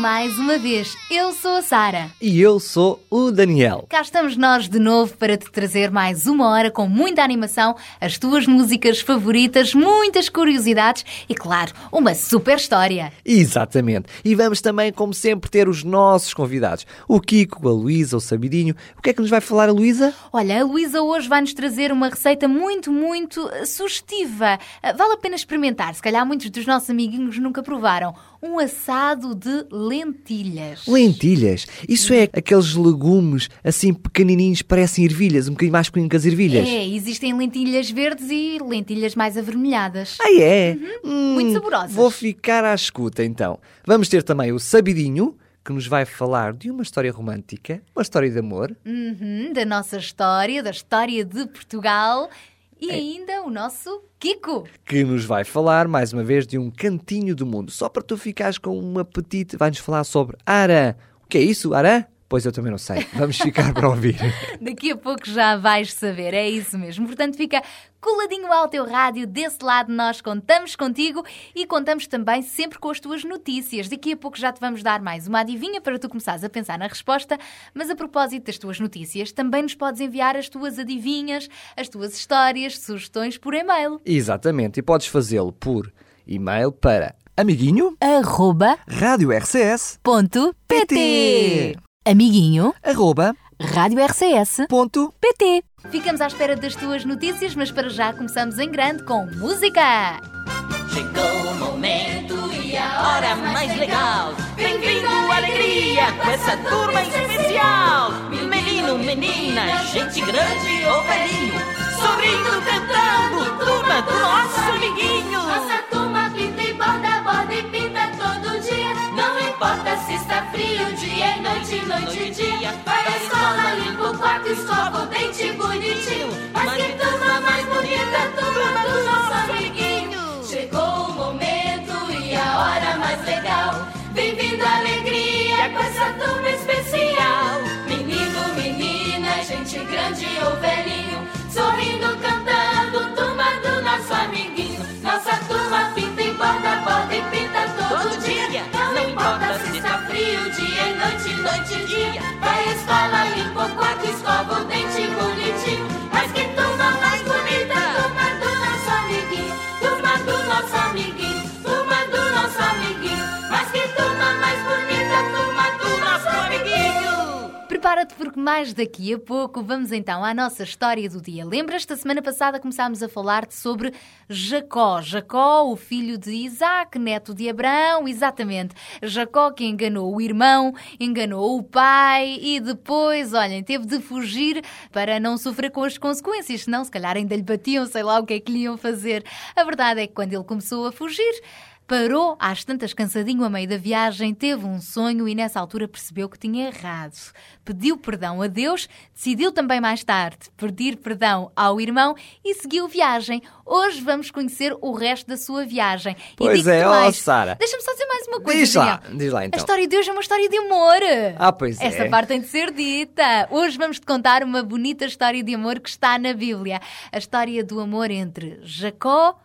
Mais uma vez. Eu sou a Sara. E eu sou o Daniel. Cá estamos nós de novo para te trazer mais uma hora com muita animação, as tuas músicas favoritas, muitas curiosidades e, claro, uma super história. Exatamente. E vamos também, como sempre, ter os nossos convidados. O Kiko, a Luísa, o Sabidinho. O que é que nos vai falar a Luísa? Olha, a Luísa hoje vai-nos trazer uma receita muito, muito eh, sugestiva. Eh, Vale a pena experimentar. Se calhar muitos dos nossos amiguinhos nunca provaram. Um assado de lentilhas. Lentilhas. Isso é aqueles legumes assim pequenininhos, parecem ervilhas, um bocadinho mais pequenino que as ervilhas. É, existem lentilhas verdes e lentilhas mais avermelhadas. Ah, é? Hum, Uhum. Muito saborosas. Vou ficar à escuta então. Vamos ter também o Sabidinho, que nos vai falar de uma história romântica, uma história de amor. Uhum, da nossa história, da história de Portugal. É. E ainda o nosso Kiko. que nos vai falar, mais uma vez, de um cantinho do mundo. Só para tu ficares com um apetite, vai-nos falar sobre Arã. O que é isso, Arã? Pois eu também não sei. Vamos ficar para ouvir. Daqui a pouco já vais saber, é isso mesmo. Portanto, fica coladinho ao teu rádio. Desse lado, nós contamos contigo e contamos também sempre com as tuas notícias. Daqui a pouco já te vamos dar mais uma adivinha para tu começares a pensar na resposta. Mas a propósito das tuas notícias, também nos podes enviar as tuas adivinhas, as tuas histórias, sugestões por e-mail. Exatamente. E podes fazê-lo por e-mail para amiguinho, Arroba Amiguinho, arroba, Rádio RCS ponto. PT. Ficamos à espera das tuas notícias, mas para já começamos em grande com música. Chegou o momento e a hora mais legal. Bem-vindo, alegria, com essa turma especial. Menino, menina, gente grande ou velhinho, sorrindo, cantando, turma do nosso amiguinho. Importa se está frio, dia e noite, noite e dia. Vai à escola, limpa o quarto, escova o dente bonitinho. Mas que turma mais bonita, turma do nosso amiguinho. Chegou o momento e a hora mais legal. Bem-vindo à alegria com essa turma especial. Menino, menina, gente grande ou velhinho, sorrindo, cantando, turma do nosso amiguinho. Nossa turma pinta e borda, mais daqui a pouco vamos então à nossa história do dia. Lembras-te, semana passada começámos a falar-te sobre Jacó. Jacó, o filho de Isaac, neto de Abraão, exatamente. Jacó que enganou o irmão, enganou o pai e depois, olhem, teve de fugir para não sofrer com as consequências, senão se calhar ainda lhe batiam, sei lá o que é que lhe iam fazer. A verdade é que quando ele começou a fugir, Parou, às tantas cansadinho a meio da viagem, teve um sonho e nessa altura percebeu que tinha errado. Pediu perdão a Deus, decidiu também mais tarde pedir perdão ao irmão e seguiu viagem. Hoje vamos conhecer o resto da sua viagem. Pois é, ó, mais. Sara. Deixa-me só dizer mais uma coisa. Diz lá, Daniel. diz lá então. A história de hoje é uma história de amor. Ah, pois é. Esta parte tem de ser dita. Hoje vamos te contar uma bonita história de amor que está na Bíblia. A história do amor entre Jacó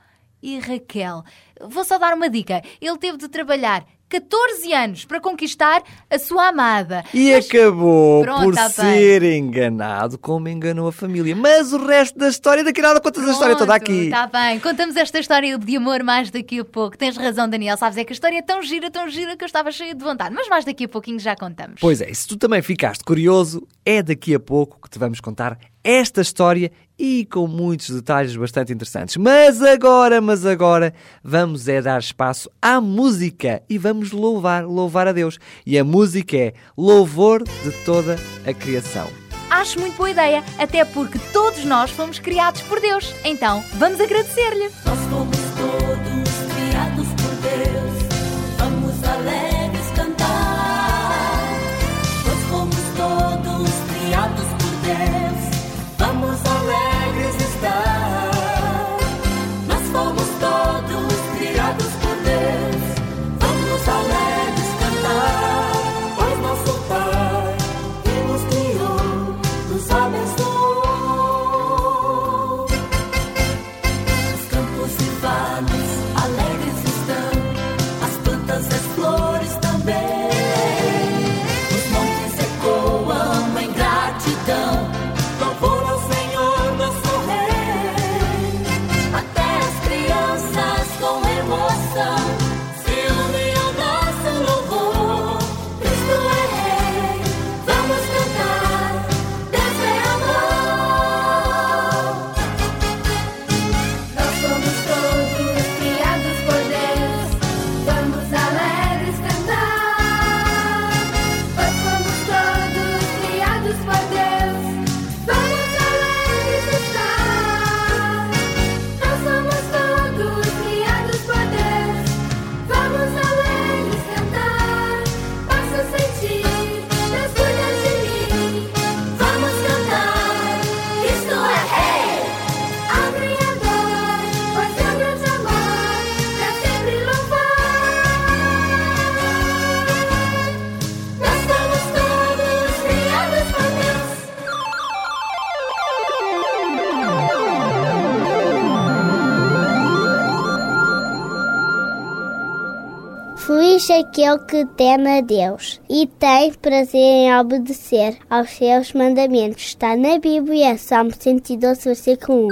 e Raquel. Vou só dar uma dica. Ele teve de trabalhar 14 anos para conquistar a sua amada. E Mas- acabou Pronto, por tá ser enganado como enganou a família. Mas o resto da história, daqui a nada contas a história toda aqui. Está bem, contamos esta história de amor mais daqui a pouco. Tens razão, Daniel. Sabes, é que a história é tão gira, tão gira que eu estava cheia de vontade. Mas mais daqui a pouquinho já contamos. Pois é, e se tu também ficaste curioso, é daqui a pouco que te vamos contar esta história e com muitos detalhes bastante interessantes. Mas agora, mas agora, vamos é dar espaço à música e vamos louvar, louvar a Deus. E a música é louvor de toda a criação. Acho muito boa ideia, até porque todos nós fomos criados por Deus. Então, vamos agradecer-lhe. Nós fomos todos aquele que teme a Deus e tem prazer em obedecer aos seus mandamentos. Está na Bíblia, Salmo 112, versículo 1.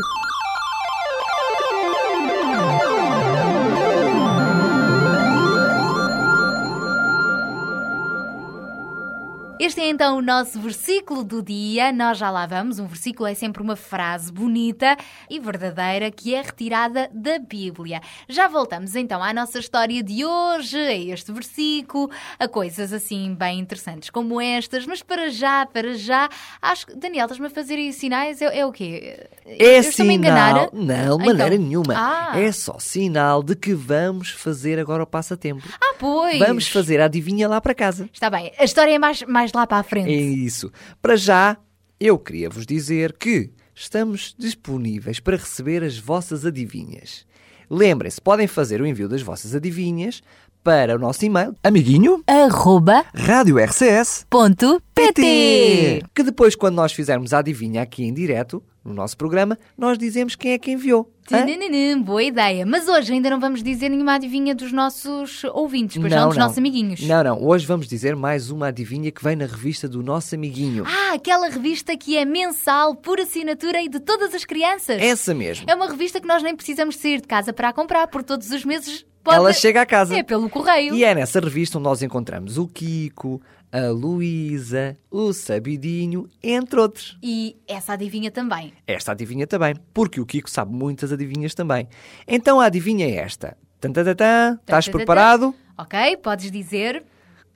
Este é então o nosso versículo do dia. Nós já lá vamos. Um versículo é sempre uma frase bonita e verdadeira que é retirada da Bíblia. Já voltamos então à nossa história de hoje, a este versículo, a coisas assim bem interessantes como estas. Mas para já, para já, acho que. Daniel, estás-me a fazer aí sinais? É, é o quê? É Eu sinal. Não, de Então- maneira nenhuma. Ah. É só sinal de que vamos fazer agora o passatempo. Ah, pois! Vamos fazer a adivinha lá para casa. Está bem. A história é mais, mais lá para a frente. É isso. Para já, eu queria vos dizer que estamos disponíveis para receber as vossas adivinhas. Lembrem-se, podem fazer o envio das vossas adivinhas para o nosso e-mail amiguinho Arroba rádio RCS ponto PT. que depois quando nós fizermos a adivinha aqui em direto no nosso programa, nós dizemos quem é que enviou. Tananana, Boa ideia. Mas hoje ainda não vamos dizer nenhuma adivinha dos nossos ouvintes, pois não, dos nossos amiguinhos. Não, não. Hoje vamos dizer mais uma adivinha que vem na revista do nosso amiguinho. Ah, aquela revista que é mensal, por assinatura e de todas as crianças. Essa mesmo. É uma revista que nós nem precisamos sair de casa para a comprar, por todos os meses pode... Ela chega à casa. É pelo correio. E é nessa revista onde nós encontramos o Kiko, a Luísa, o Sabidinho, entre outros. E essa adivinha também. Esta adivinha também, porque o Kiko sabe muitas adivinhas também. Então a adivinha é esta. Tantatatã, estás preparado? Ok? Podes dizer.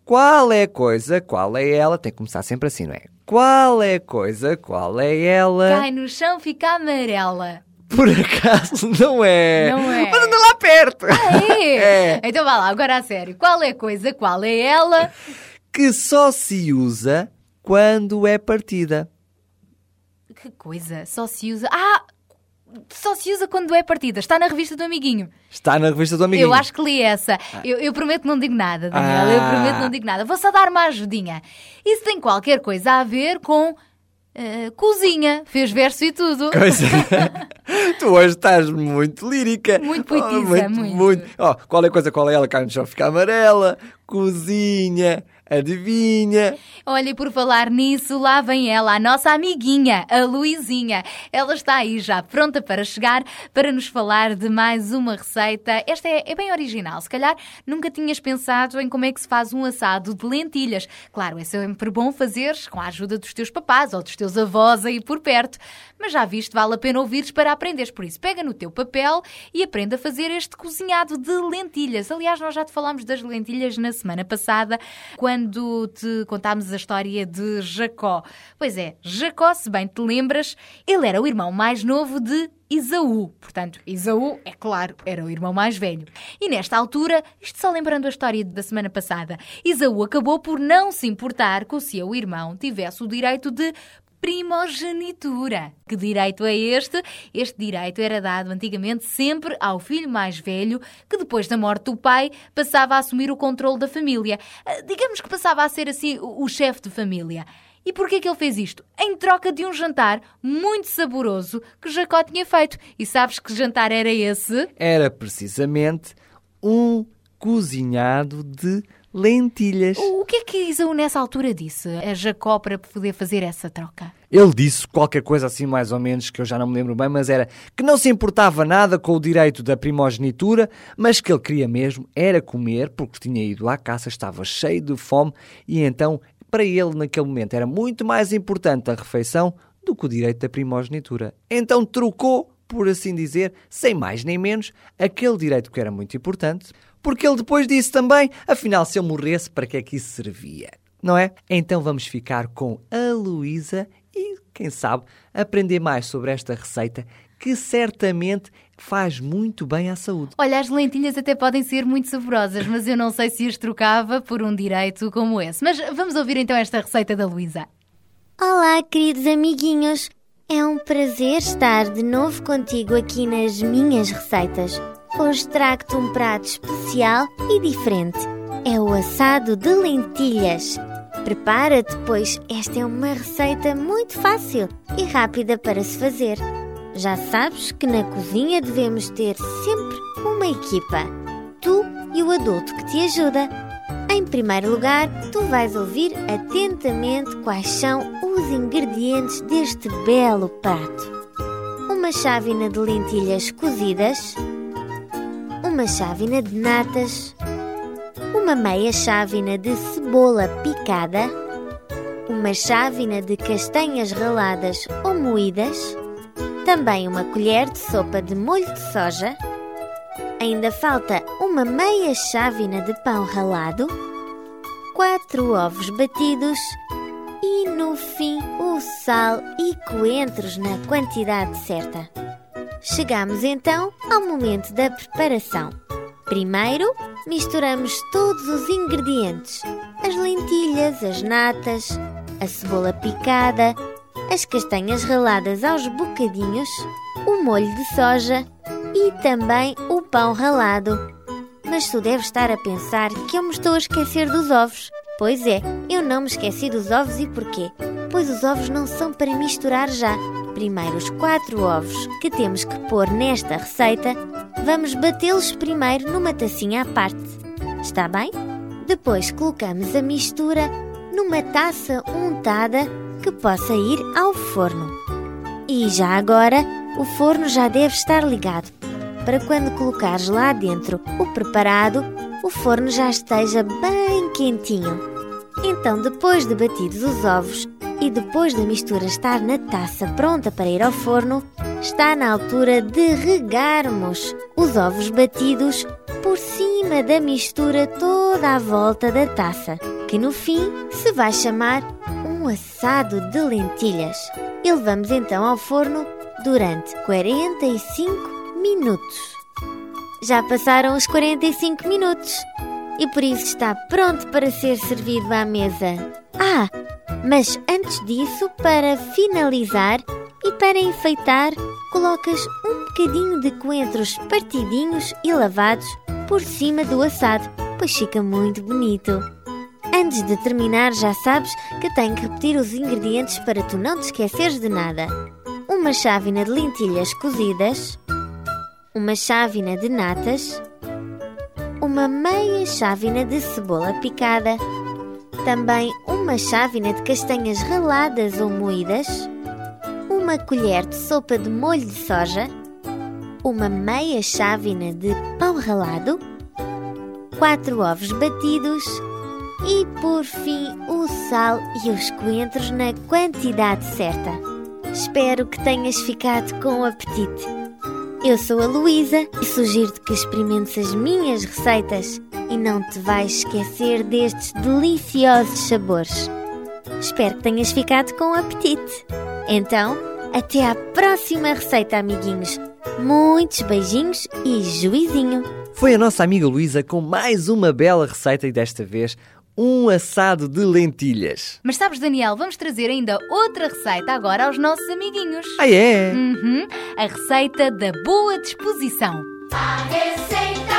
Qual é a coisa, qual é ela? Tem que começar sempre assim, não é? Qual é a coisa, qual é ela? Cai no chão, fica amarela. Por acaso não é? Não é. Mas anda lá perto. É. É. Então vá lá, agora a sério. Qual é a coisa, qual é ela? Que só se usa quando é partida. Que coisa, só se usa. Ah! Só se usa quando é partida. Está na revista do amiguinho. Está na revista do amiguinho. Eu acho que li essa. Eu, eu prometo que não digo nada, Daniel. Eu Ah. prometo que não digo nada. Vou só dar uma ajudinha. Isso tem qualquer coisa a ver com. eh, cozinha. Fez verso e tudo. Coisa. Tu hoje estás muito lírica. Muito poetisa, oh, muito. muito. Oh, qual é a coisa, qual é ela? Carne só fica amarela, cozinha, Adivinha? Olha, e por falar nisso, lá vem ela, a nossa amiguinha, a Luizinha. Ela está aí já pronta para chegar para nos falar de mais uma receita. Esta é, é, bem original. Se calhar nunca tinhas pensado em como é que se faz um assado de lentilhas. Claro, é sempre bom fazeres com a ajuda dos teus papás ou dos teus avós aí por perto. Mas já viste, vale a pena ouvires para aprenderes. Por isso, pega no teu papel e aprenda a fazer este cozinhado de lentilhas. Aliás, nós já te falámos das lentilhas na semana passada, quando quando te contámos a história de Jacó. Pois é, Jacó, se bem te lembras, ele era o irmão mais novo de Isaú. Portanto, Isaú, é claro, era o irmão mais velho. E nesta altura, isto só lembrando a história da semana passada, Isaú acabou por não se importar que o seu irmão tivesse o direito de primogenitura. Que direito é este? Este direito era dado antigamente sempre ao filho mais velho, que depois da morte do pai passava a assumir o controle da família. Ah, digamos que passava a ser assim o chefe de família. E porquê que ele fez isto? Em troca de um jantar muito saboroso que Jacó tinha feito. E sabes que jantar era esse? Era precisamente um cozinhado de lentilhas. O que é que Isaú nessa altura disse a Jacó para poder fazer essa troca? Ele disse qualquer coisa assim mais ou menos que eu já não me lembro bem, mas era que não se importava nada com o direito da primogenitura, mas que ele queria mesmo era comer porque tinha ido à caça, estava cheio de fome e então para ele naquele momento era muito mais importante a refeição do que o direito da primogenitura. Então trocou por assim dizer, sem mais nem menos, aquele direito que era muito importante porque ele depois disse também, afinal, se eu morresse, para que é que isso servia? Não é? Então vamos ficar com a Luísa e, quem sabe, aprender mais sobre esta receita que certamente faz muito bem à saúde. Olha, as lentilhas até podem ser muito saborosas, mas eu não sei se as trocava por um direito como esse. Mas vamos ouvir então esta receita da Luísa. Olá, queridos amiguinhos. É um prazer estar de novo contigo aqui nas minhas receitas. Hoje trago-te um prato especial e diferente. É o assado de lentilhas. Prepara-te, pois esta é uma receita muito fácil e rápida para se fazer. Já sabes que na cozinha devemos ter sempre uma equipa. Tu e o adulto que te ajuda. Em primeiro lugar, tu vais ouvir atentamente quais são os ingredientes deste belo prato. Uma chávena de lentilhas cozidas, uma chávena de natas, uma meia chávena de cebola picada, uma chávena de castanhas raladas ou moídas, também uma colher de sopa de molho de soja, ainda falta uma meia chávena de pão ralado, quatro ovos batidos e no fim o sal e coentros na quantidade certa. Chegamos então ao momento da preparação. Primeiro, misturamos todos os ingredientes: as lentilhas, as natas, a cebola picada, as castanhas raladas aos bocadinhos, o molho de soja e também o pão ralado. Mas tu deves estar a pensar que eu me estou a esquecer dos ovos. Pois é, eu não me esqueci dos ovos e porquê? Pois os ovos não são para misturar já primeiro os quatro ovos que temos que pôr nesta receita, vamos batê-los primeiro numa tacinha à parte. Está bem? Depois colocamos a mistura numa taça untada que possa ir ao forno. E já agora, o forno já deve estar ligado, para quando colocares lá dentro o preparado, o forno já esteja bem quentinho. Então, depois de batidos os ovos, e depois da mistura estar na taça pronta para ir ao forno, está na altura de regarmos os ovos batidos por cima da mistura toda à volta da taça, que no fim se vai chamar um assado de lentilhas. E levamos então ao forno durante 45 minutos. Já passaram os 45 minutos e por isso está pronto para ser servido à mesa. Ah, mas antes disso, para finalizar e para enfeitar, colocas um bocadinho de coentros partidinhos e lavados por cima do assado, pois fica muito bonito. Antes de terminar, já sabes que tenho que repetir os ingredientes para tu não te esqueceres de nada. uma chávena de lentilhas cozidas, uma chávena de natas, uma meia chávena de cebola picada, também uma chávena de castanhas raladas ou moídas, uma colher de sopa de molho de soja, uma meia chávena de pão ralado, quatro ovos batidos e, por fim, o sal e os coentros na quantidade certa. Espero que tenhas ficado com apetite. Eu sou a Luísa e sugiro-te que experimentes as minhas receitas e não te vais esquecer destes deliciosos sabores. Espero que tenhas ficado com apetite. Então, até à próxima receita, amiguinhos. Muitos beijinhos e juizinho! Foi a nossa amiga Luísa com mais uma bela receita e desta vez um assado de lentilhas. Mas sabes, Daniel, vamos trazer ainda outra receita agora aos nossos amiguinhos. Ah, é? Uhum, a receita da boa disposição. A receita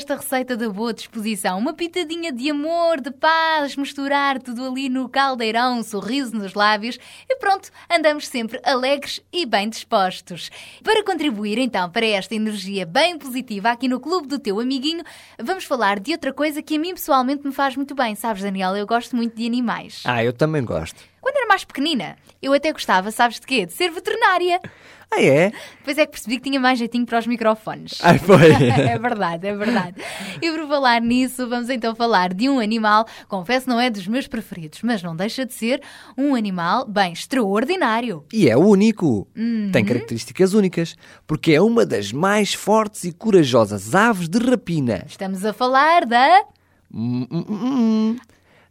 Desta receita da boa disposição. Uma pitadinha de amor, de paz, misturar tudo ali no caldeirão, um sorriso nos lábios e pronto, andamos sempre alegres e bem dispostos. Para contribuir então para esta energia bem positiva aqui no Clube do Teu Amiguinho, vamos falar de outra coisa que a mim pessoalmente me faz muito bem. Sabes, Daniela, eu gosto muito de animais. Ah, eu também gosto. Quando era mais pequenina, eu até gostava, sabes de quê? De ser veterinária. Ah, é? Depois é que percebi que tinha mais jeitinho para os microfones. Ai, foi. é verdade, é verdade. E por falar nisso, vamos então falar de um animal, confesso não é dos meus preferidos, mas não deixa de ser um animal bem extraordinário. E é único. Tem características únicas, porque é uma das mais fortes e corajosas aves de rapina. Estamos a falar da hum, hum, hum.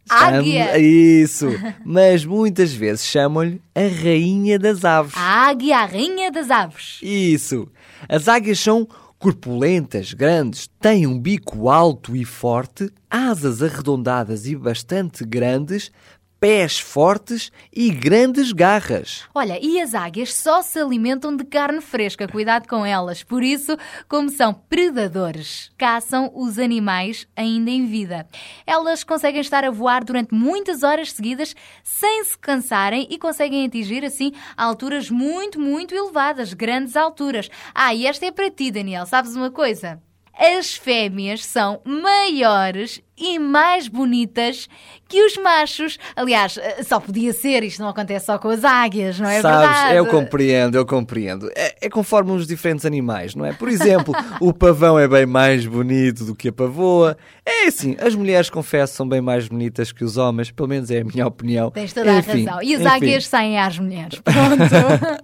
Águia. Isso. Mas muitas vezes chamam-lhe a rainha das aves. a águia, a rainha das aves. Isso. As águias são corpulentas, grandes, têm um bico alto e forte, asas arredondadas e bastante grandes, pés fortes e grandes garras. Olha, e as águias só se alimentam de carne fresca, cuidado com elas. Por isso, como são predadores, caçam os animais ainda em vida. Elas conseguem estar a voar durante muitas horas seguidas sem se cansarem e conseguem atingir assim alturas muito, muito elevadas, grandes alturas. Ah, e esta é para ti, Daniel. Sabes uma coisa? As fêmeas são maiores e mais bonitas que os machos. Aliás, eh, só podia ser, isto não acontece só com as águias, não é Sabes, verdade? eu compreendo, eu compreendo. É, é conforme os diferentes animais, não é? Por exemplo, o pavão é bem mais bonito do que a pavoa. É assim, as mulheres, confesso, são bem mais bonitas que os homens, pelo menos é a minha opinião. Tens toda Enfim, a razão. E as enfim. águias saem às mulheres. Pronto.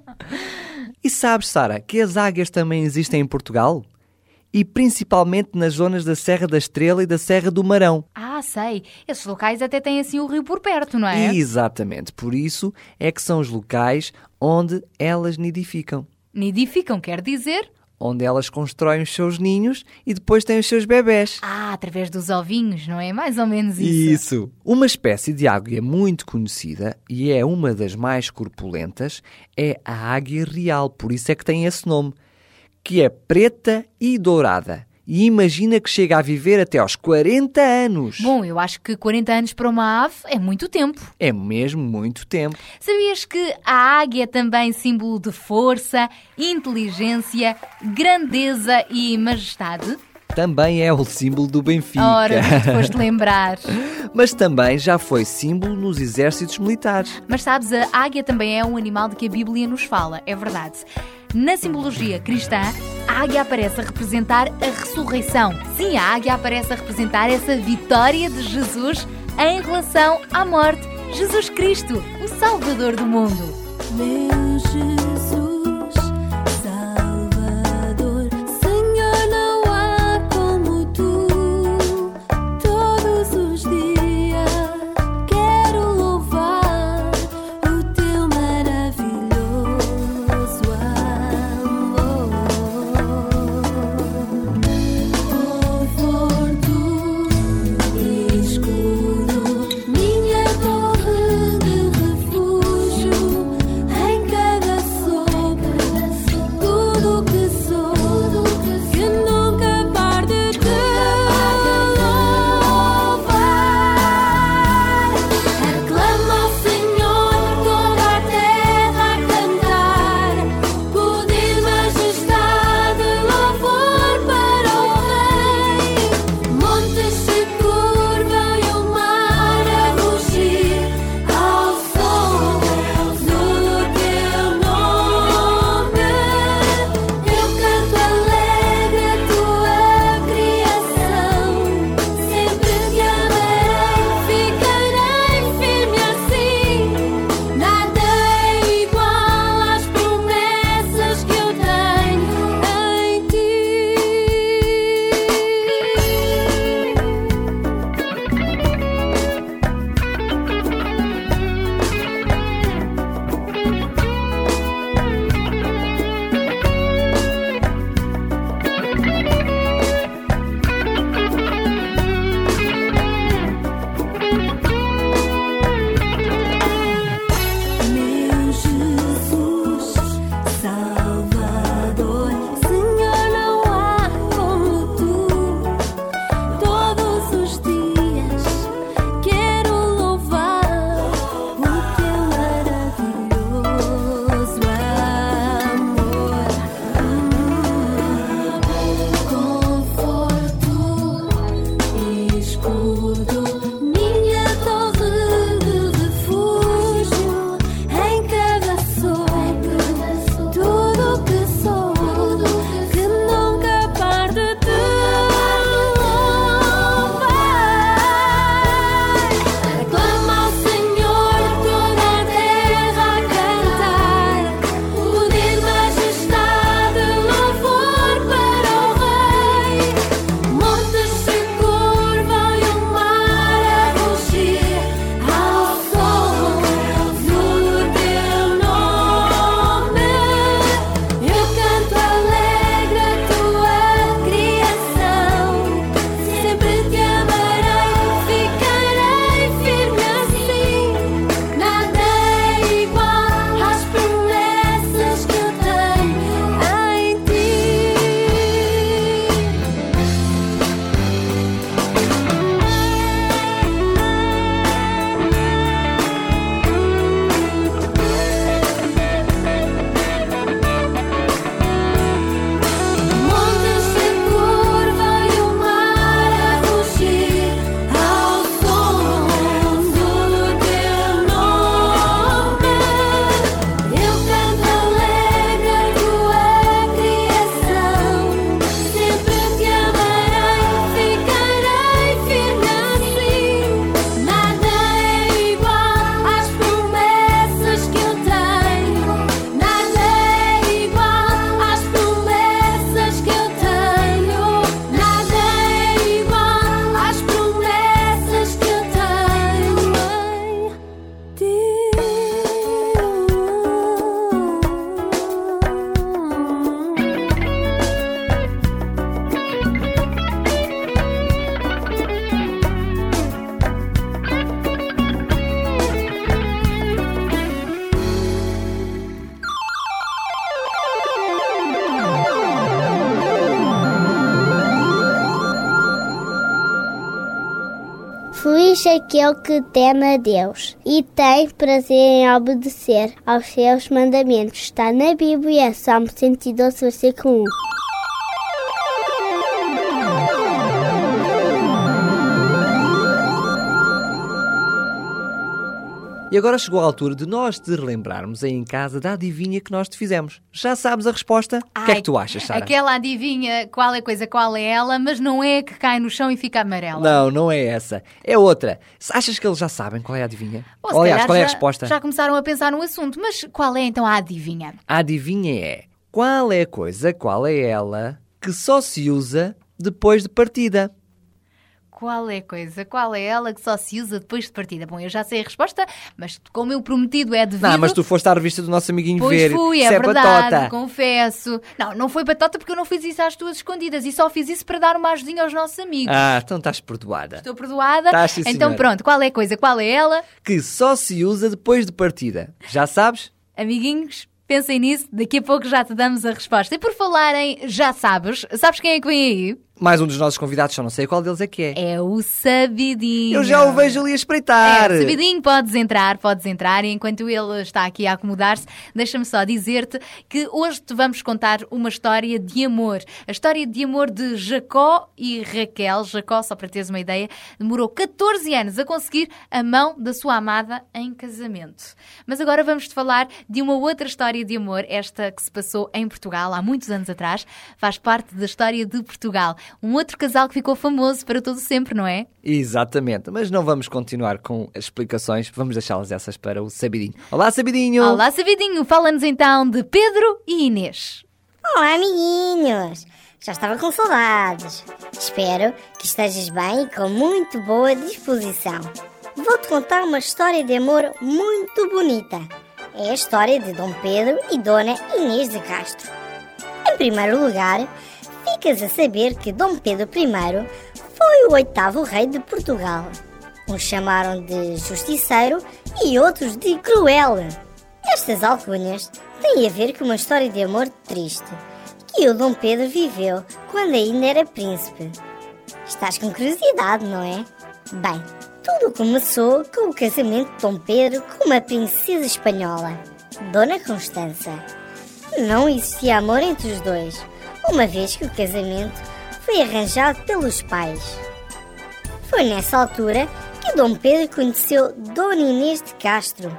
E sabes, Sara, que as águias também existem em Portugal? E principalmente nas zonas da Serra da Estrela e da Serra do Marão. ah, sei. Esses locais até têm assim o rio por perto, não é? Exatamente, por isso é que são os locais onde elas nidificam. Nidificam, quer dizer? Onde elas constroem os seus ninhos e depois têm os seus bebés. Ah, através dos ovinhos, não é? Mais ou menos isso. Isso. Uma espécie de águia muito conhecida e é uma das mais corpulentas é a águia real, por isso é que tem esse nome, que é preta e dourada. E imagina que chega a viver até aos 40 anos. Bom, eu acho que 40 anos para uma ave é muito tempo. É mesmo muito tempo. Sabias que a águia é também símbolo de força, inteligência, grandeza e majestade? Também é o símbolo do Benfica. Ora, te foste lembrar. Mas também já foi símbolo nos exércitos militares. Mas sabes, a águia também é um animal de que a Bíblia nos fala, é verdade. Na simbologia cristã, a águia aparece a representar a ressurreição. Sim, a águia aparece a representar essa vitória de Jesus em relação à morte. Jesus Cristo, o Salvador do mundo. Meu Jesus, Feliz aquele que teme a Deus e tem prazer em obedecer aos seus mandamentos. Está na Bíblia, Salmo 112, versículo 1. E agora chegou a altura de nós te relembrarmos aí em casa da adivinha que nós te fizemos. Já sabes a resposta? O que é que tu achas, Sara? Aquela adivinha qual é coisa, qual é ela, mas não é que cai no chão e fica amarela. Não, não é essa. É outra. Achas que eles já sabem qual é a adivinha? Ou, se Aliás, qual é a já- resposta? Já começaram a pensar no assunto, mas qual é então a adivinha? A adivinha é qual é a coisa, qual é ela que só se usa depois de partida? Qual é a coisa? Qual é ela que só se usa depois de partida? Bom, eu já sei a resposta, mas como eu prometido é devido... Não, mas tu foste à revista do nosso amiguinho Pois ver. fui, é, é verdade, batota. confesso. Não, não foi batota porque eu não fiz isso às tuas escondidas e só fiz isso para dar uma ajudinha aos nossos amigos. Ah, então estás perdoada. Estou perdoada. Estás, sim, então senhora. pronto, qual é a coisa? Qual é ela? Que só se usa depois de partida. Já sabes? Amiguinhos, pensem nisso, daqui a pouco já te damos a resposta. E por falarem, já sabes, sabes quem é que vem aí? Mais um dos nossos convidados, só não sei qual deles é que é. É o Sabidinho. Eu já o vejo ali a espreitar. É, Sabidinho, podes entrar, podes entrar. E enquanto ele está aqui a acomodar-se, deixa-me só dizer-te que hoje te vamos contar uma história de amor. A história de amor de Jacó e Raquel. Jacó, só para teres uma ideia, demorou 14 anos a conseguir a mão da sua amada em casamento. Mas agora vamos-te falar de uma outra história de amor, esta que se passou em Portugal há muitos anos atrás. Faz parte da história de Portugal. Um outro casal que ficou famoso para todo sempre, não é? Exatamente, mas não vamos continuar com as explicações, vamos deixá-las essas para o Sabidinho. Olá, Sabidinho! Olá, Sabidinho! Fala-nos então de Pedro e Inês. Olá, amiguinhos! Já estava com saudades. Espero que estejas bem e com muito boa disposição. Vou-te contar uma história de amor muito bonita. É a história de Dom Pedro e Dona Inês de Castro. Em primeiro lugar, ficas a saber que Dom Pedro I foi o oitavo rei de Portugal. Uns chamaram de justiceiro e outros de cruel. Estas alcunhas têm a ver com uma história de amor triste que o Dom Pedro viveu quando ainda era príncipe. Estás com curiosidade, não é? Bem, tudo começou com o casamento de Dom Pedro com uma princesa espanhola, Dona Constança. Não existia amor entre os dois, uma vez que o casamento foi arranjado pelos pais. Foi nessa altura que Dom Pedro conheceu Dona Inês de Castro,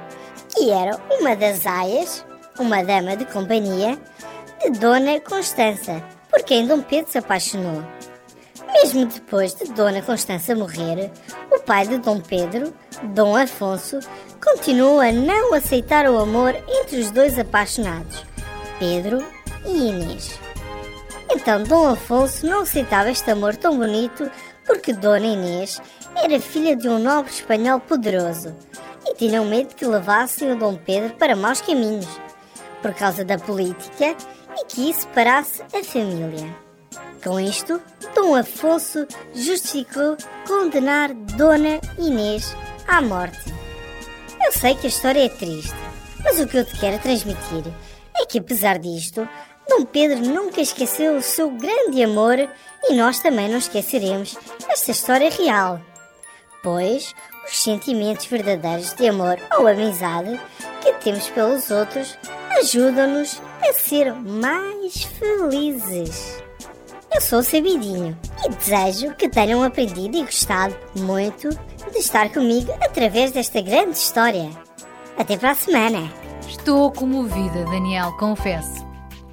que era uma das aias, uma dama de companhia, de Dona Constança, por quem Dom Pedro se apaixonou. Mesmo depois de Dona Constança morrer, o pai de Dom Pedro, Dom Afonso, continuou a não aceitar o amor entre os dois apaixonados, Pedro e Inês. Então Dom Afonso não aceitava este amor tão bonito porque Dona Inês era filha de um nobre espanhol poderoso e tinham medo que levassem o Dom Pedro para maus caminhos, por causa da política e que isso parasse a família. Com isto, Dom Afonso justificou condenar Dona Inês à morte. Eu sei que a história é triste, mas o que eu te quero transmitir é que, apesar disto, Dom Pedro nunca esqueceu o seu grande amor e nós também não esqueceremos esta história real. Pois os sentimentos verdadeiros de amor ou amizade que temos pelos outros ajudam-nos a ser mais felizes. Eu sou o Sabidinho e desejo que tenham aprendido e gostado muito de estar comigo através desta grande história. Até para a semana! Estou comovida, Daniel, confesso.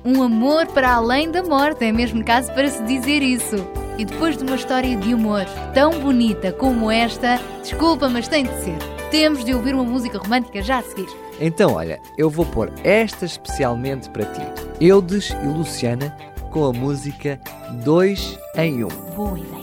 Um amor para além da morte, é mesmo caso para se dizer isso. E depois de uma história de amor tão bonita como esta, desculpa, mas tem de ser. Temos de ouvir uma música romântica já a seguir. Então, olha, eu vou pôr esta especialmente para ti. Eudes e Luciana com a música 2 em 1. Um. Boa ideia.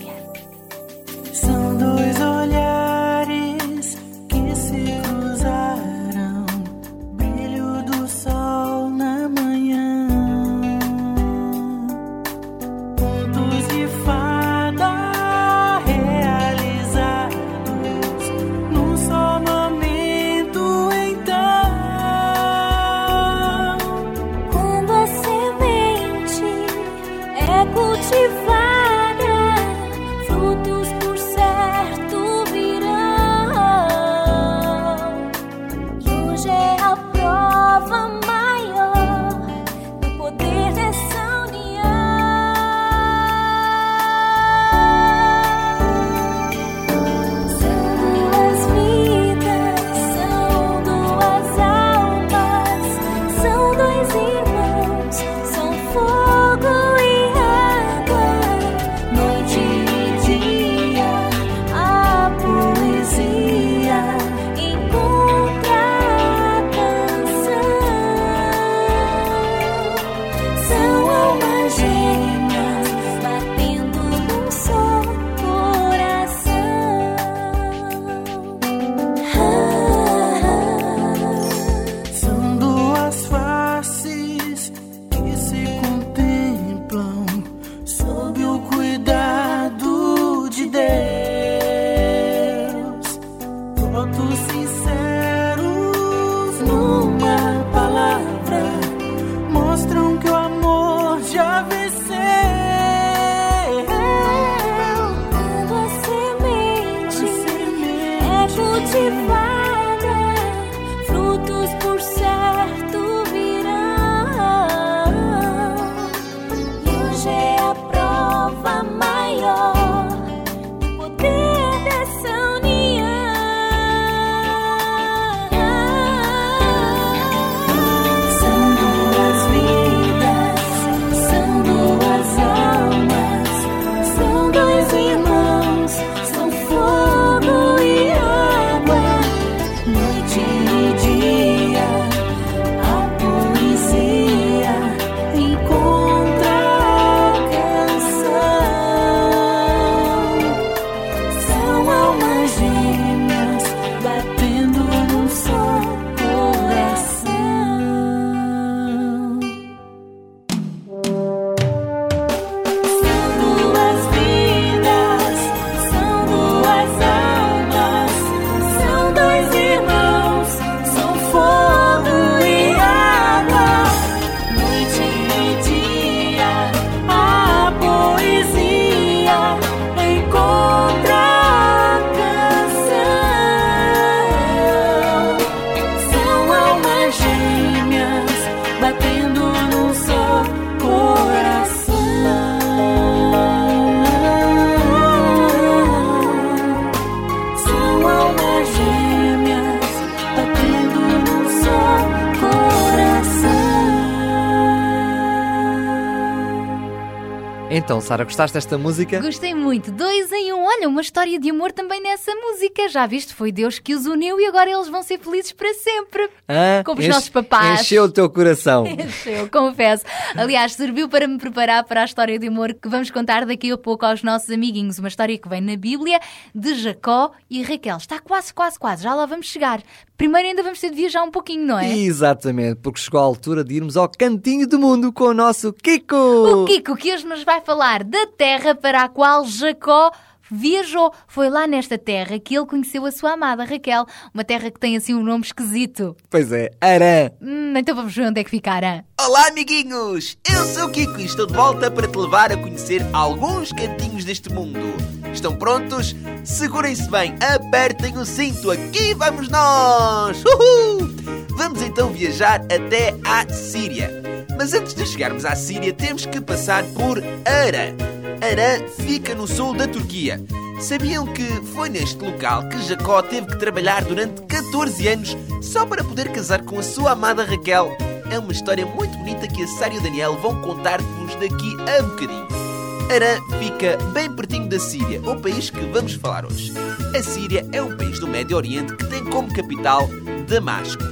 Então, Sara, gostaste desta música? Gostei muito. Dois em um. Olha, uma história de amor também nessa música. Já viste? Foi Deus que os uniu e agora eles vão ser felizes para sempre. Ah, Como os nossos papás. Encheu o teu coração. Encheu, confesso. Aliás, serviu para me preparar para a história de amor que vamos contar daqui a pouco aos nossos amiguinhos. Uma história que vem na Bíblia de Jacó e Raquel. Está quase, quase, quase. Já lá vamos chegar. Primeiro ainda vamos ter de viajar um pouquinho, não é? Exatamente, porque chegou a altura de irmos ao cantinho do mundo com o nosso Kiko. O Kiko, que hoje nos vai falar da terra para a qual Jacó viajou. Foi lá nesta terra que ele conheceu a sua amada Raquel. Uma terra que tem assim um nome esquisito. Pois é, Arã. Hum, então vamos ver onde é que fica Arã. Olá, amiguinhos! Eu sou o Kiko e estou de volta para te levar a conhecer alguns cantinhos deste mundo. Estão prontos? Segurem-se bem, apertem o cinto, aqui vamos nós! Uhul! Vamos então viajar até à Síria. Mas antes de chegarmos à Síria, temos que passar por Arã. Arã fica no sul da Turquia. Sabiam que foi neste local que Jacó teve que trabalhar durante 14 anos só para poder casar com a sua amada Raquel? É uma história muito bonita que a Sara e o Daniel vão contar-vos daqui a bocadinho. Arã fica bem pertinho da Síria, o país que vamos falar hoje. A Síria é um país do Médio Oriente que tem como capital Damasco.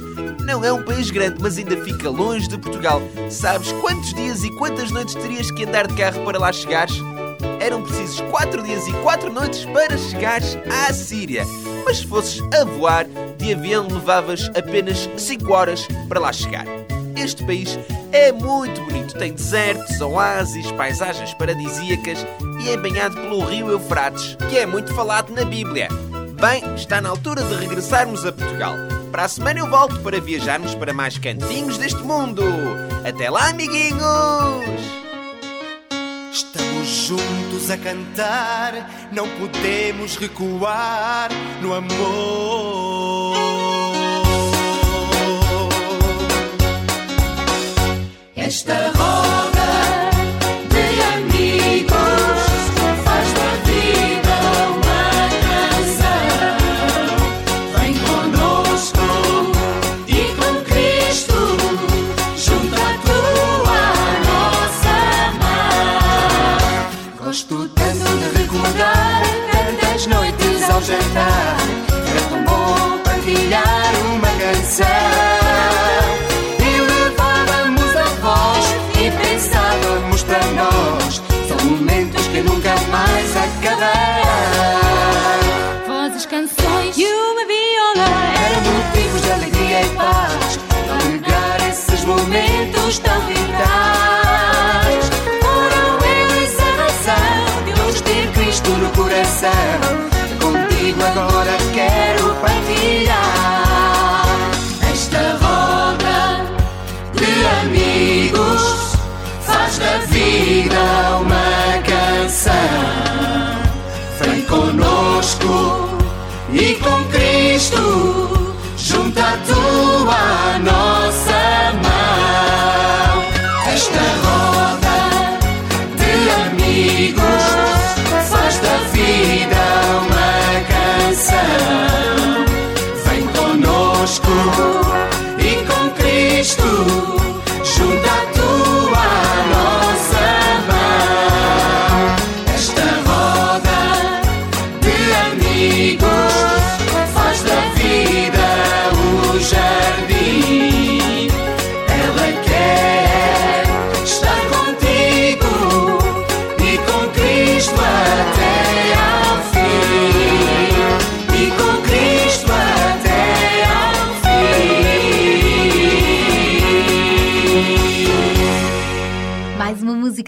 Não é um país grande, mas ainda fica longe de Portugal. Sabes quantos dias e quantas noites terias que andar de carro para lá chegares? Eram precisos 4 dias e 4 noites para chegares à Síria. Mas se fosses a voar, de avião levavas apenas 5 horas para lá chegar. Este país é muito bonito, tem desertos, oásis, paisagens paradisíacas e é banhado pelo rio Eufrates, que é muito falado na Bíblia. Bem, está na altura de regressarmos a Portugal. Para a semana eu volto para viajarmos para mais cantinhos deste mundo. Até lá, amiguinhos! Estamos juntos a cantar, não podemos recuar no amor. Esta roda que nunca mais acabarão. Vozes, canções E uma viola eram motivos de alegria e paz. Alegrar esses momentos tão vitais. Junto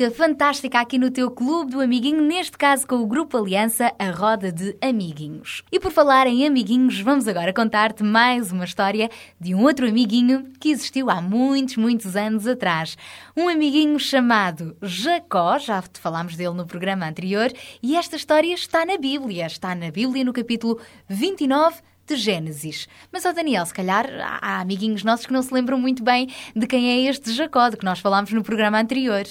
música fantástica aqui no teu clube do amiguinho, neste caso com o Grupo Aliança, a roda de amiguinhos. E por falar em amiguinhos, vamos agora contar-te mais uma história de um outro amiguinho que existiu há muitos, muitos anos atrás. Um amiguinho chamado Jacó, já te falámos dele no programa anterior, e esta história está na Bíblia, está na Bíblia no capítulo 29 de Gênesis. Mas, ó Daniel, se calhar há amiguinhos nossos que não se lembram muito bem de quem é este Jacó, de que nós falámos no programa anterior.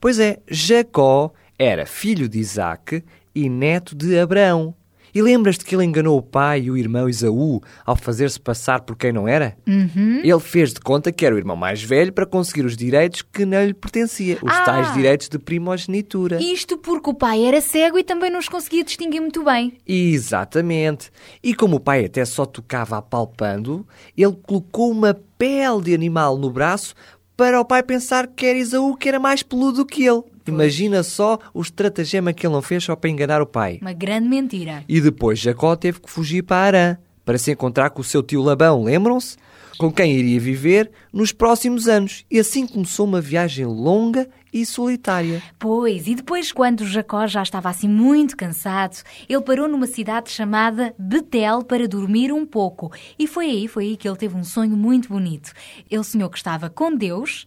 Pois é, Jacó era filho de Isaac e neto de Abraão. E lembras-te que ele enganou o pai e o irmão Isaú ao fazer-se passar por quem não era? Uhum. Ele fez de conta que era o irmão mais velho para conseguir os direitos que não lhe pertencia, os Ah! tais direitos de primogenitura. Isto porque o pai era cego e também não os conseguia distinguir muito bem. Exatamente. E como o pai até só tocava apalpando, ele colocou uma pele de animal no braço para o pai pensar que era Isaú que era mais peludo do que ele. Imagina só o estratagema que ele não fez só para enganar o pai. Uma grande mentira. E depois Jacó teve que fugir para Arã para se encontrar com o seu tio Labão, lembram-se? Com quem iria viver nos próximos anos. E assim começou uma viagem longa e solitária. Pois, e depois, quando Jacó já estava assim muito cansado, ele parou numa cidade chamada Betel para dormir um pouco. E foi aí, foi aí que ele teve um sonho muito bonito. Ele sonhou que estava com Deus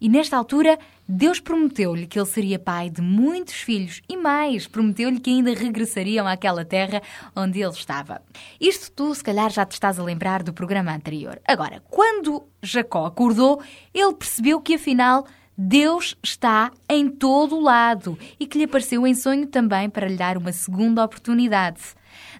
e nesta altura Deus prometeu-lhe que ele seria pai de muitos filhos e mais, prometeu-lhe que ainda regressariam àquela terra onde ele estava. Isto tu, se calhar, já te estás a lembrar do programa anterior. Agora, quando Jacó acordou, ele percebeu que afinal Deus está em todo o lado e que lhe apareceu em sonho também para lhe dar uma segunda oportunidade.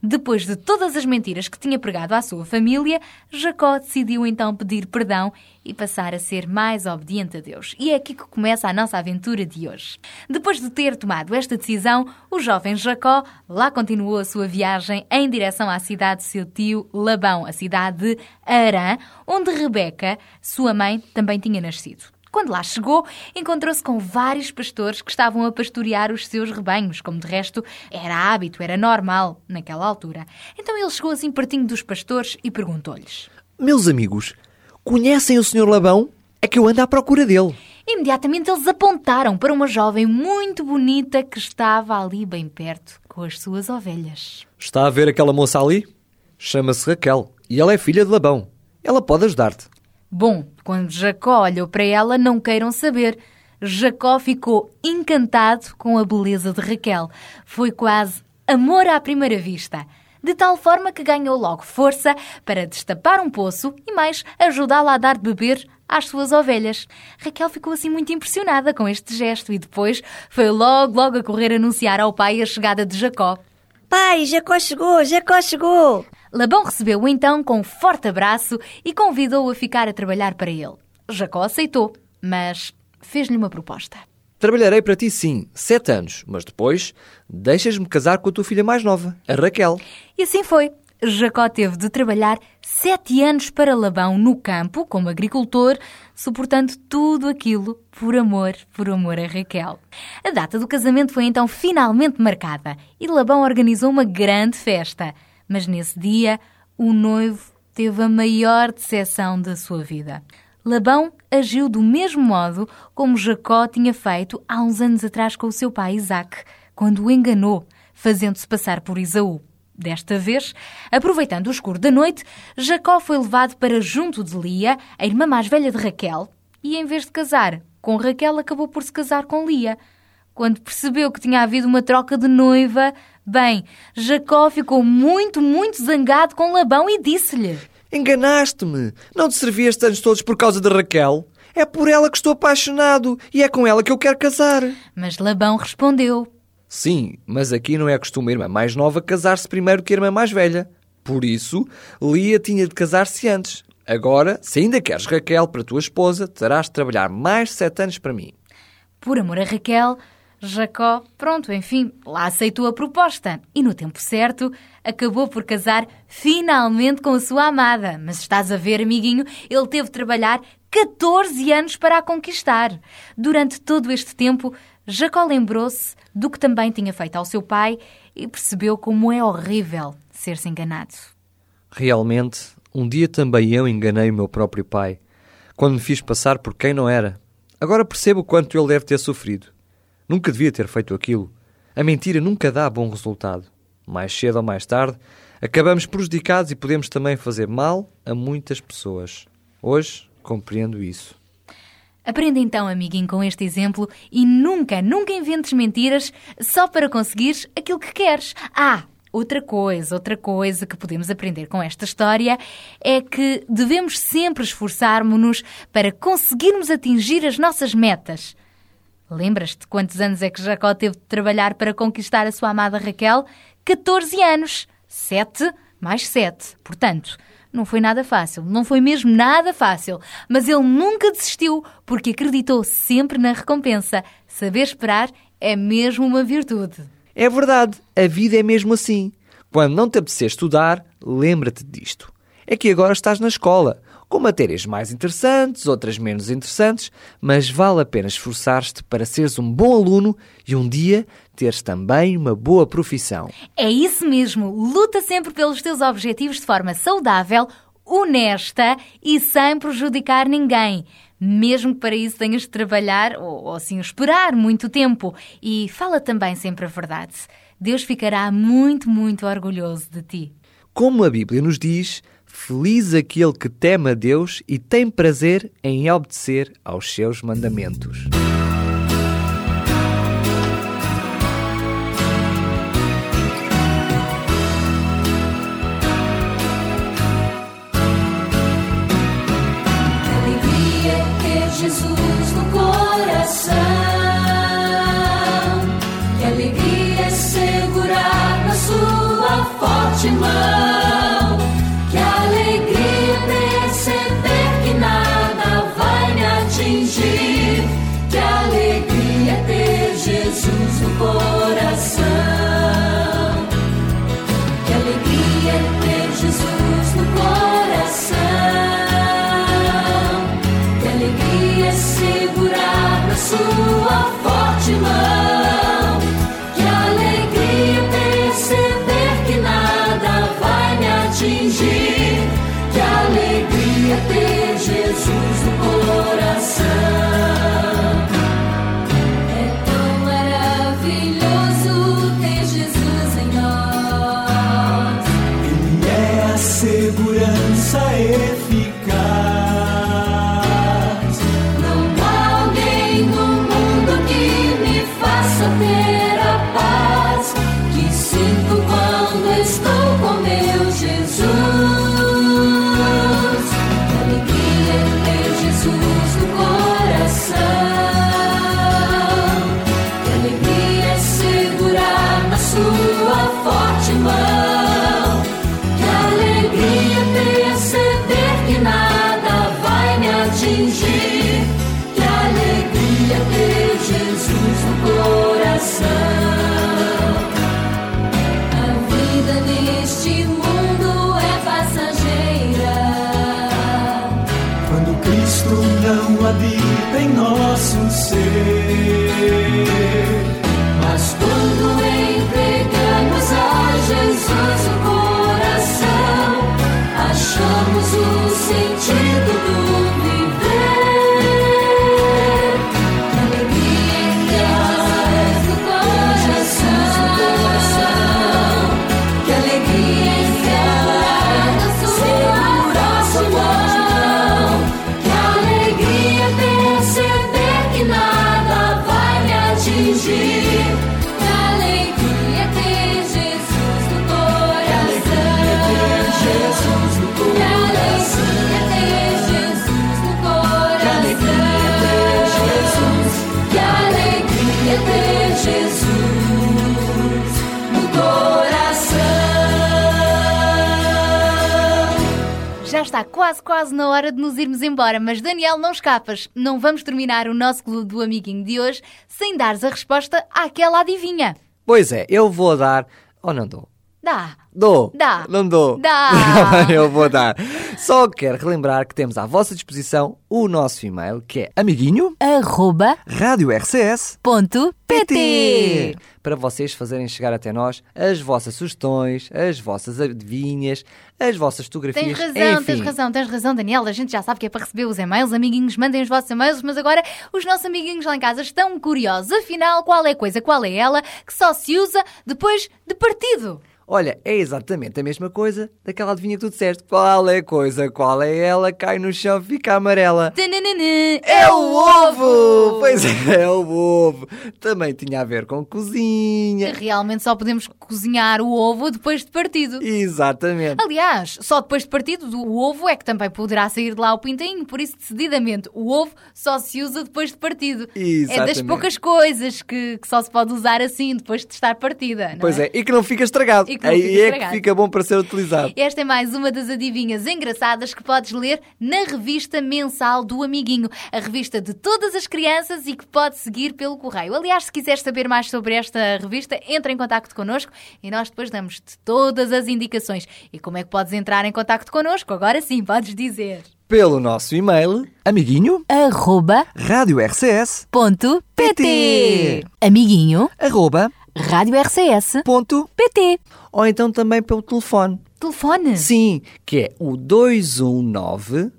Depois de todas as mentiras que tinha pregado à sua família, Jacó decidiu então pedir perdão e passar a ser mais obediente a Deus. E é aqui que começa a nossa aventura de hoje. Depois de ter tomado esta decisão, o jovem Jacó lá continuou a sua viagem em direção à cidade de seu tio Labão, a cidade de Arã, onde Rebeca, sua mãe, também tinha nascido. Quando lá chegou, encontrou-se com vários pastores que estavam a pastorear os seus rebanhos, como de resto era hábito, era normal naquela altura. Então ele chegou assim pertinho dos pastores e perguntou-lhes. Meus amigos, conhecem o Sr. Labão? É que eu ando à procura dele. Imediatamente eles apontaram para uma jovem muito bonita que estava ali bem perto com as suas ovelhas. Está a ver aquela moça ali? Chama-se Raquel e ela é filha de Labão. Ela pode ajudar-te. Bom, quando Jacó olhou para ela, não queiram saber. Jacó ficou encantado com a beleza de Raquel. Foi quase amor à primeira vista. De tal forma que ganhou logo força para destapar um poço e mais ajudá-la a dar de beber às suas ovelhas. Raquel ficou assim muito impressionada com este gesto e depois foi logo, logo a correr anunciar ao pai a chegada de Jacó. Pai, Jacó chegou, Jacó chegou! Labão recebeu-o então com um forte abraço e convidou-o a ficar a trabalhar para ele. Jacó aceitou, mas fez-lhe uma proposta. Trabalharei para ti sim, sete anos, mas depois deixas-me casar com a tua filha mais nova, a Raquel. E assim foi. Jacó teve de trabalhar sete anos para Labão no campo, como agricultor, suportando tudo aquilo por amor, por amor a Raquel. A data do casamento foi então finalmente marcada e Labão organizou uma grande festa. Mas nesse dia, o noivo teve a maior decepção da sua vida. Labão agiu do mesmo modo como Jacó tinha feito há uns anos atrás com o seu pai Isaac, quando o enganou, fazendo-se passar por Isaú. Desta vez, aproveitando o escuro da noite, Jacó foi levado para junto de Lia, a irmã mais velha de Raquel, e em vez de casar com Raquel, acabou por se casar com Lia. Quando percebeu que tinha havido uma troca de noiva, bem, Jacó ficou muito, muito zangado com Labão e disse-lhe: Enganaste-me! Não te servi estes anos todos por causa de Raquel? É por ela que estou apaixonado e é com ela que eu quero casar. Mas Labão respondeu: Sim, mas aqui não é costume a irmã mais nova casar-se primeiro que a irmã mais velha. Por isso, Lia tinha de casar-se antes. Agora, se ainda queres Raquel para tua esposa, terás de trabalhar mais sete anos para mim. Por amor a Raquel, Jacó, pronto, enfim, lá aceitou a proposta e no tempo certo acabou por casar finalmente com a sua amada. Mas estás a ver, amiguinho, ele teve de trabalhar 14 anos para a conquistar. Durante todo este tempo, Jacó lembrou-se do que também tinha feito ao seu pai e percebeu como é horrível ser-se enganado. Realmente, um dia também eu enganei o meu próprio pai, quando me fiz passar por quem não era. Agora percebo o quanto ele deve ter sofrido. Nunca devia ter feito aquilo. A mentira nunca dá bom resultado. Mais cedo ou mais tarde, acabamos prejudicados e podemos também fazer mal a muitas pessoas. Hoje compreendo isso. Aprenda então, amiguinho, com este exemplo e nunca, nunca inventes mentiras só para conseguires aquilo que queres. Ah, outra coisa, outra coisa que podemos aprender com esta história é que devemos sempre esforçarmos-nos para conseguirmos atingir as nossas metas. Lembras-te quantos anos é que Jacó teve de trabalhar para conquistar a sua amada Raquel? 14 anos. 7 mais 7. Portanto, não foi nada fácil, não foi mesmo nada fácil. Mas ele nunca desistiu porque acreditou sempre na recompensa. Saber esperar é mesmo uma virtude. É verdade, a vida é mesmo assim. Quando não te apetecer estudar, lembra-te disto. É que agora estás na escola, com matérias mais interessantes, outras menos interessantes, mas vale a pena esforçar-te para seres um bom aluno e um dia teres também uma boa profissão. É isso mesmo, luta sempre pelos teus objetivos de forma saudável, honesta e sem prejudicar ninguém. Mesmo que para isso tenhas de trabalhar ou, ou assim esperar muito tempo. E fala também sempre a verdade. Deus ficará muito, muito orgulhoso de ti. Como a Bíblia nos diz, Feliz aquele que teme a Deus e tem prazer em obedecer aos seus mandamentos. Jesus está quase, quase na hora de nos irmos embora, mas Daniel, não escapas. Não vamos terminar o nosso clube do amiguinho de hoje sem dares a resposta àquela adivinha. Pois é, eu vou dar. Ou não dou? Dá. Dou. Dá. Não dou. Dá. eu vou dar. Só quero relembrar que temos à vossa disposição o nosso e-mail que é amiguinho Arroba para vocês fazerem chegar até nós as vossas sugestões, as vossas adivinhas, as vossas fotografias. Tens razão, enfim. tens razão, tens razão, Daniel. A gente já sabe que é para receber os e-mails. Amiguinhos, mandem os vossos e-mails, mas agora os nossos amiguinhos lá em casa estão curiosos. Afinal, qual é a coisa, qual é ela que só se usa depois de partido? Olha, é exatamente a mesma coisa daquela adivinha que tu disseste. Qual é a coisa? Qual é ela? Cai no chão, fica amarela. Tananana, É o ovo! Pois é, é o ovo. Também tinha a ver com cozinha. Realmente só podemos cozinhar o ovo depois de partido. Exatamente. Aliás, só depois de partido do ovo é que também poderá sair de lá o pintainho, por isso, decididamente, o ovo só se usa depois de partido. É das Exatamente. poucas coisas que, que só se pode usar assim, depois de estar partida. Pois é? é, e que não fica estragado. E que não Aí fica é estragado. que fica bom para ser utilizado. Esta é mais uma das adivinhas engraçadas que podes ler na revista mensal do Amiguinho, a revista de todas as crianças e que podes seguir pelo correio. Aliás, se quiseres saber mais sobre esta revista, entra em contacto connosco e nós depois damos-te todas as indicações. E como é que podes entrar em contacto connosco? Agora sim, podes dizer. Pelo nosso e-mail, amiguinho, arroba rádio RCS, ponto pt. Amiguinho, arroba, rádio RCS, ponto, pt. ou então também pelo telefone. Telefone? Sim, que é o 219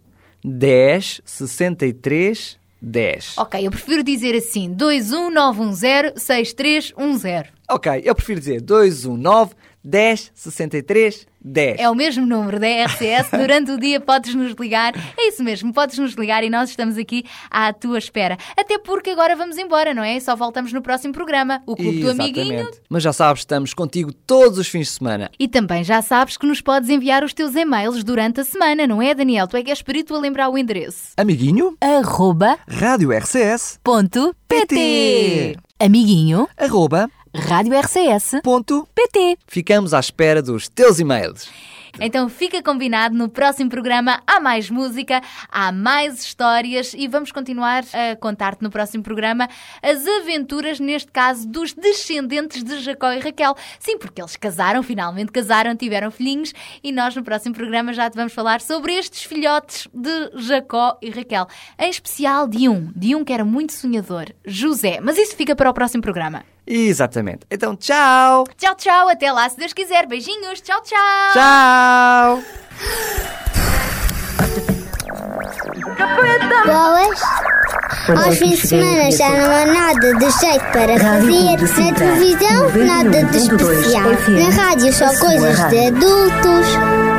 10 63 10. Ok, eu prefiro dizer assim: 219106310. Ok, eu prefiro dizer 219 10 63 10. É o mesmo número da RCS. Durante o dia podes nos ligar. É isso mesmo, podes nos ligar e nós estamos aqui à tua espera. Até porque agora vamos embora, não é? Só voltamos no próximo programa, o Clube do Amiguinho. Exatamente. Mas já sabes, estamos contigo todos os fins de semana. E também já sabes que nos podes enviar os teus e-mails durante a semana, não é, Daniel? Tu é que és perito a lembrar o endereço. Amiguinho, arroba rádio RCS, ponto PT. pt. Amiguinho, arroba, rádio RCS, ponto. pt. Ficamos à espera dos teus e-mails. Então fica combinado, no próximo programa há mais música, há mais histórias e vamos continuar a contar-te no próximo programa as aventuras, neste caso, dos descendentes de Jacó e Raquel. Sim, porque eles casaram, finalmente casaram, tiveram filhinhos e nós no próximo programa já te vamos falar sobre estes filhotes de Jacó e Raquel. Em especial de um, de um que era muito sonhador, José. Mas isso fica para o próximo programa. Exatamente. Então, tchau! Tchau, tchau, até lá se Deus quiser. Beijinhos, tchau, tchau! Tchau! Boas? Aos fins de semana já não há nada de jeito para fazer. Na televisão, nada de especial. Na rádio, só coisas de adultos.